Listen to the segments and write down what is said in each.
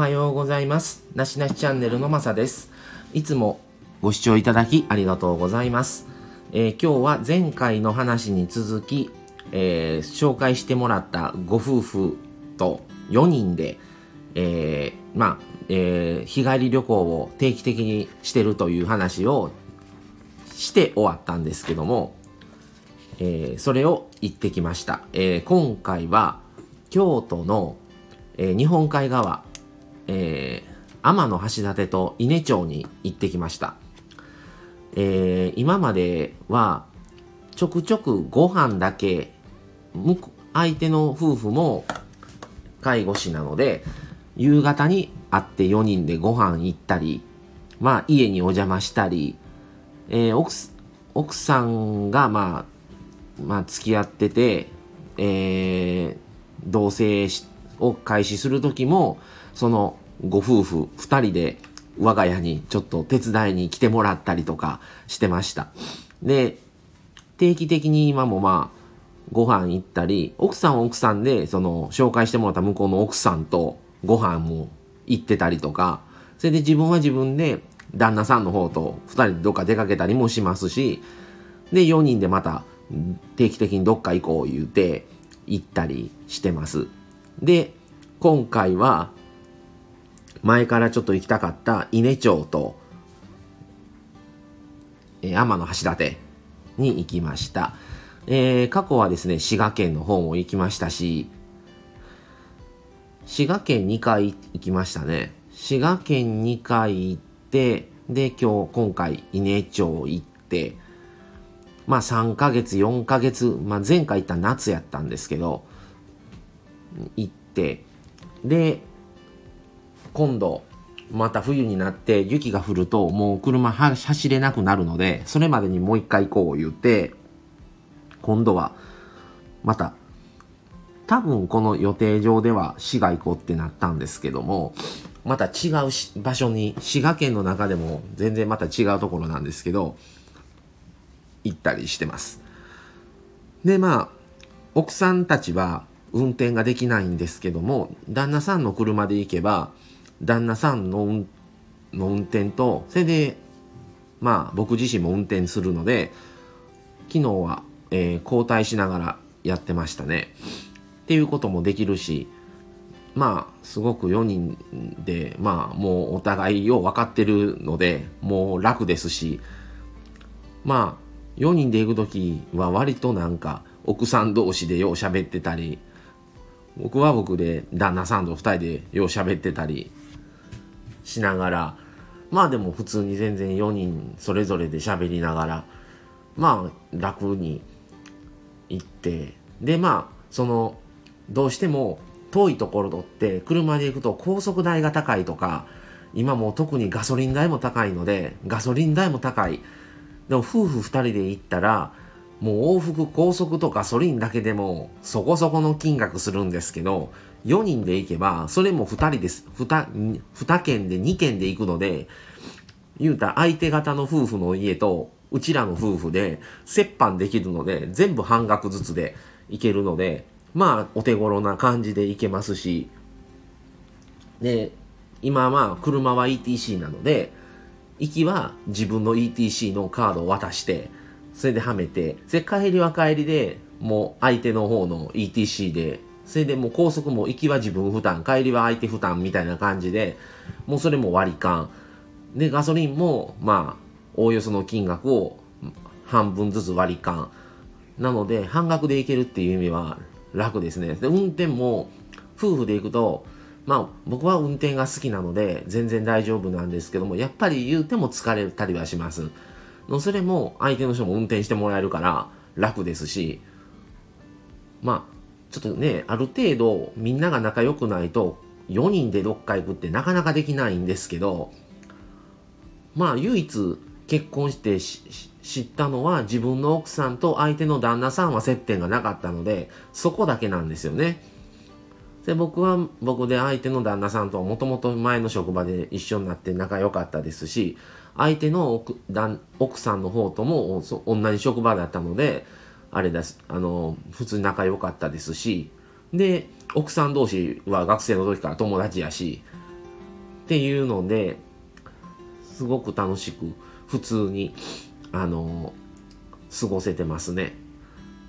はようございます。なしなしチャンネルのまさです。いつもご視聴いただきありがとうございます。えー今日は前回の話に続き、えー紹介してもらったご夫婦と4人で、えーまあ、えー日帰り旅行を定期的にしてるという話をして終わったんですけども、えーそれを行ってきました。えー今回は京都の、えー日本海側、えー天橋立と伊根町に行ってきました。えー今まではちょくちょくご飯だけ向こう相手の夫婦も介護士なので夕方に会って4人でご飯行ったりまあ家にお邪魔したり、えー奥奥さんがまあまあ付き合ってて、えー同棲を開始する時もそのご夫婦2人で我が家にちょっと手伝いに来てもらったりとかしてました。で定期的に今もまあご飯行ったり奥さんは奥さんでその紹介してもらった向こうの奥さんとご飯も行ってたりとかそれで自分は自分で旦那さんの方と2人でどっか出かけたりもしますしで4人でまた定期的にどっか行こう言うて行ったりしてます。で今回は前からちょっと行きたかった伊根町と、えー天橋立に行きました、えー過去はですね滋賀県の方も行きましたし滋賀県2回行きましたね。滋賀県2回行ってで今日今回伊根町行ってまあ3ヶ月4ヶ月、まあ、前回行った夏やったんですけど行ってで今度また冬になって雪が降るともう車走れなくなるのでそれまでにもう一回行こう言って今度はまた多分この予定上では滋賀行こうってなったんですけどもまた違う場所に滋賀県の中でも全然また違うところなんですけど行ったりしてます。でまあ奥さんたちは運転ができないんですけども旦那さんの車で行けば旦那さんの運の運転とそれでまあ僕自身も運転するので昨日は、えー交代しながらやってましたね。っていうこともできるしまあすごく4人でまあもうお互いよう分かってるのでもう楽ですしまあ4人で行く時は割となんか奥さん同士でよう喋ってたり僕は僕で旦那さんと2人でよう喋ってたりしながらまあでも普通に全然4人それぞれで喋りながらまあ楽に行ってでまあそのどうしても遠いところって車で行くと高速代が高いとか今も特にガソリン代も高いのでガソリン代も高い。でも夫婦2人で行ったらもう往復高速とガソリンだけでもそこそこの金額するんですけど4人で行けばそれも2人です。2, 2軒で2軒で行くので言うたら相手方の夫婦の家とうちらの夫婦で折半できるので全部半額ずつで行けるのでまあお手頃な感じで行けますし。で今まあ車は ETC なので行きは自分の ETC のカードを渡してそれではめてそれ帰りは帰りでもう相手の方の ETC でそれでもう高速も行きは自分負担帰りは相手負担みたいな感じでもうそれも割り勘。でガソリンもまあおおよその金額を半分ずつ割り勘。なので半額で行けるっていう意味は楽ですね。で運転も夫婦で行くとまあ僕は運転が好きなので全然大丈夫なんですけどもやっぱり言うても疲れたりはします。のそれも相手の人も運転してもらえるから楽ですしまあちょっとねある程度みんなが仲良くないと4人でどっか行くってなかなかできないんですけどまあ唯一結婚して知ったのは自分の奥さんと相手の旦那さんは接点がなかったのでそこだけなんですよね。で僕は僕で相手の旦那さんとはもともと前の職場で一緒になって仲良かったですし相手の奥奥さんの方とも同じ職場だったのであれですあの普通に仲良かったですしで奥さん同士は学生の時から友達やしっていうのですごく楽しく普通にあの過ごせてますね。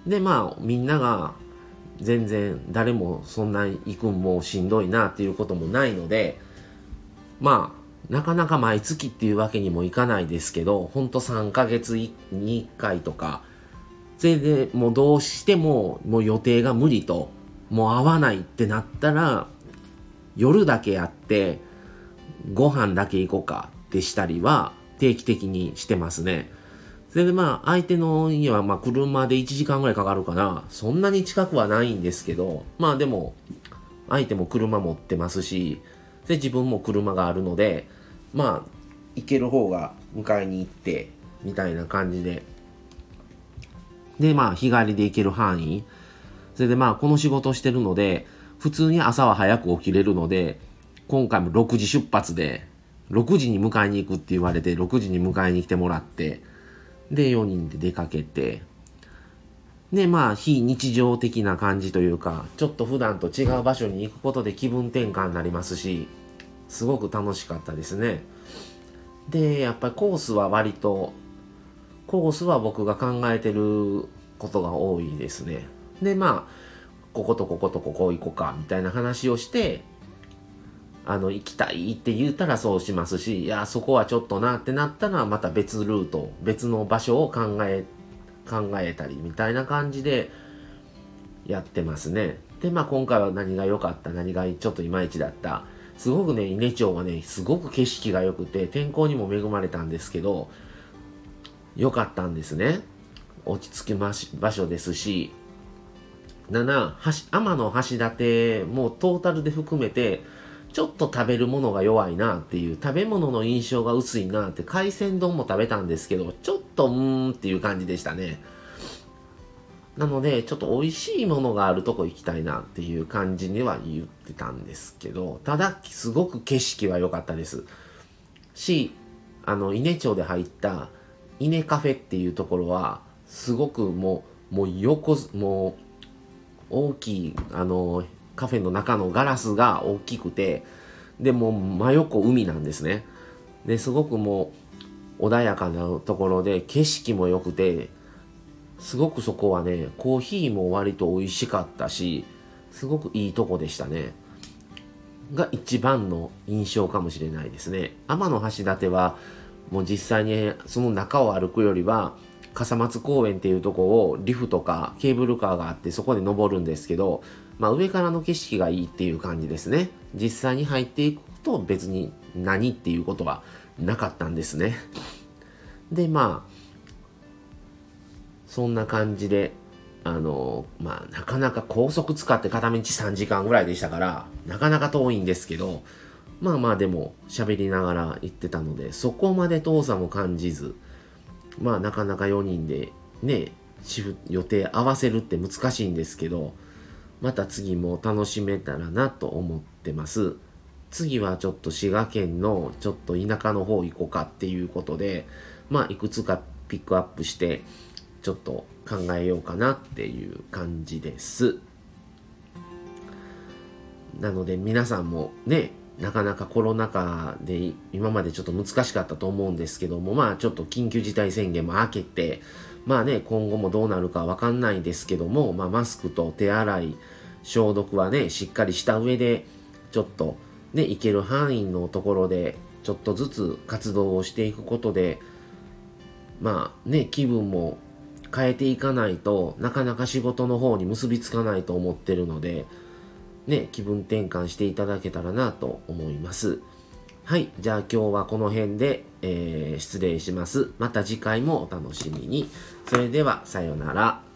でまあみんなが全然誰もそんな行くんもしんどいなっていうこともないのでまあなかなか毎月っていうわけにもいかないですけどほんと3ヶ月に1回とかそれでもうどうしてももう予定が無理ともう会わないってなったら夜だけやってご飯だけ行こうかってしたりは定期的にしてますね。それでまあ相手の家はまあ車で1時間ぐらいかかるかな。そんなに近くはないんですけど、まあでも相手も車持ってますし、で自分も車があるので、まあ行ける方が迎えに行ってみたいな感じで。でまあ日帰りで行ける範囲。それでまあこの仕事してるので、普通に朝は早く起きれるので、今回も6時出発で、6時に迎えに行くって言われて、6時に迎えに来てもらって、で、4人で出かけて、で、まあ、非日常的な感じというか、ちょっと普段と違う場所に行くことで気分転換になりますし、すごく楽しかったですね。で、やっぱりコースは割と、コースは僕が考えてることが多いですね。で、まあ、こことこことここ行こうか、みたいな話をして、あの、行きたいって言ったらそうしますし、いや、そこはちょっとなってなったら、また別ルート、別の場所を考え、考えたり、みたいな感じでやってますね。で、まあ今回は何が良かった、何がちょっといまいちだった。すごくね、伊根町はね、すごく景色が良くて、天候にも恵まれたんですけど、良かったんですね。落ち着きまし場所ですし、7、天の橋立もトータルで含めて、ちょっと食べるものが弱いなっていう、食べ物の印象が薄いなって、海鮮丼も食べたんですけど、ちょっとうーんっていう感じでしたね。なので、ちょっと美味しいものがあるとこ行きたいなっていう感じには言ってたんですけど、ただ、すごく景色は良かったです。し、あの、伊根町で入った伊根カフェっていうところは、すごくもう、もう横、もう、大きい、あの、カフェの中のガラスが大きくて、で、も真横海なんですね。で、すごくもう穏やかなところで、景色も良くて、すごくそこはね、コーヒーも割と美味しかったし、すごくいいとこでしたね。が一番の印象かもしれないですね。天橋立は、もう実際にその中を歩くよりは、笠松公園っていうとこをリフトかケーブルカーがあってそこで登るんですけど、まあ、上からの景色がいいっていう感じですね。実際に入っていくと別に何っていうことはなかったんですね。でまあそんな感じであのまあなかなか高速使って片道3時間ぐらいでしたからなかなか遠いんですけどまあまあでも喋りながら行ってたのでそこまで遠さも感じずまあなかなか4人でね、予定合わせるって難しいんですけど、また次も楽しめたらなと思ってます。次はちょっと滋賀県のちょっと田舎の方行こうかっていうことで、まあいくつかピックアップして、ちょっと考えようかなっていう感じです。なので皆さんもね、なかなかコロナ禍で今までちょっと難しかったと思うんですけども、まあちょっと緊急事態宣言も明けて、まあね、今後もどうなるかわかんないですけども、まあマスクと手洗い、消毒はね、しっかりした上で、ちょっとね、行ける範囲のところで、ちょっとずつ活動をしていくことで、まあね、気分も変えていかないとなかなか仕事の方に結びつかないと思ってるので、ね、気分転換していただけたらなと思います。はい。じゃあ今日はこの辺で、えー、失礼します。また次回もお楽しみに。それでは、さようなら。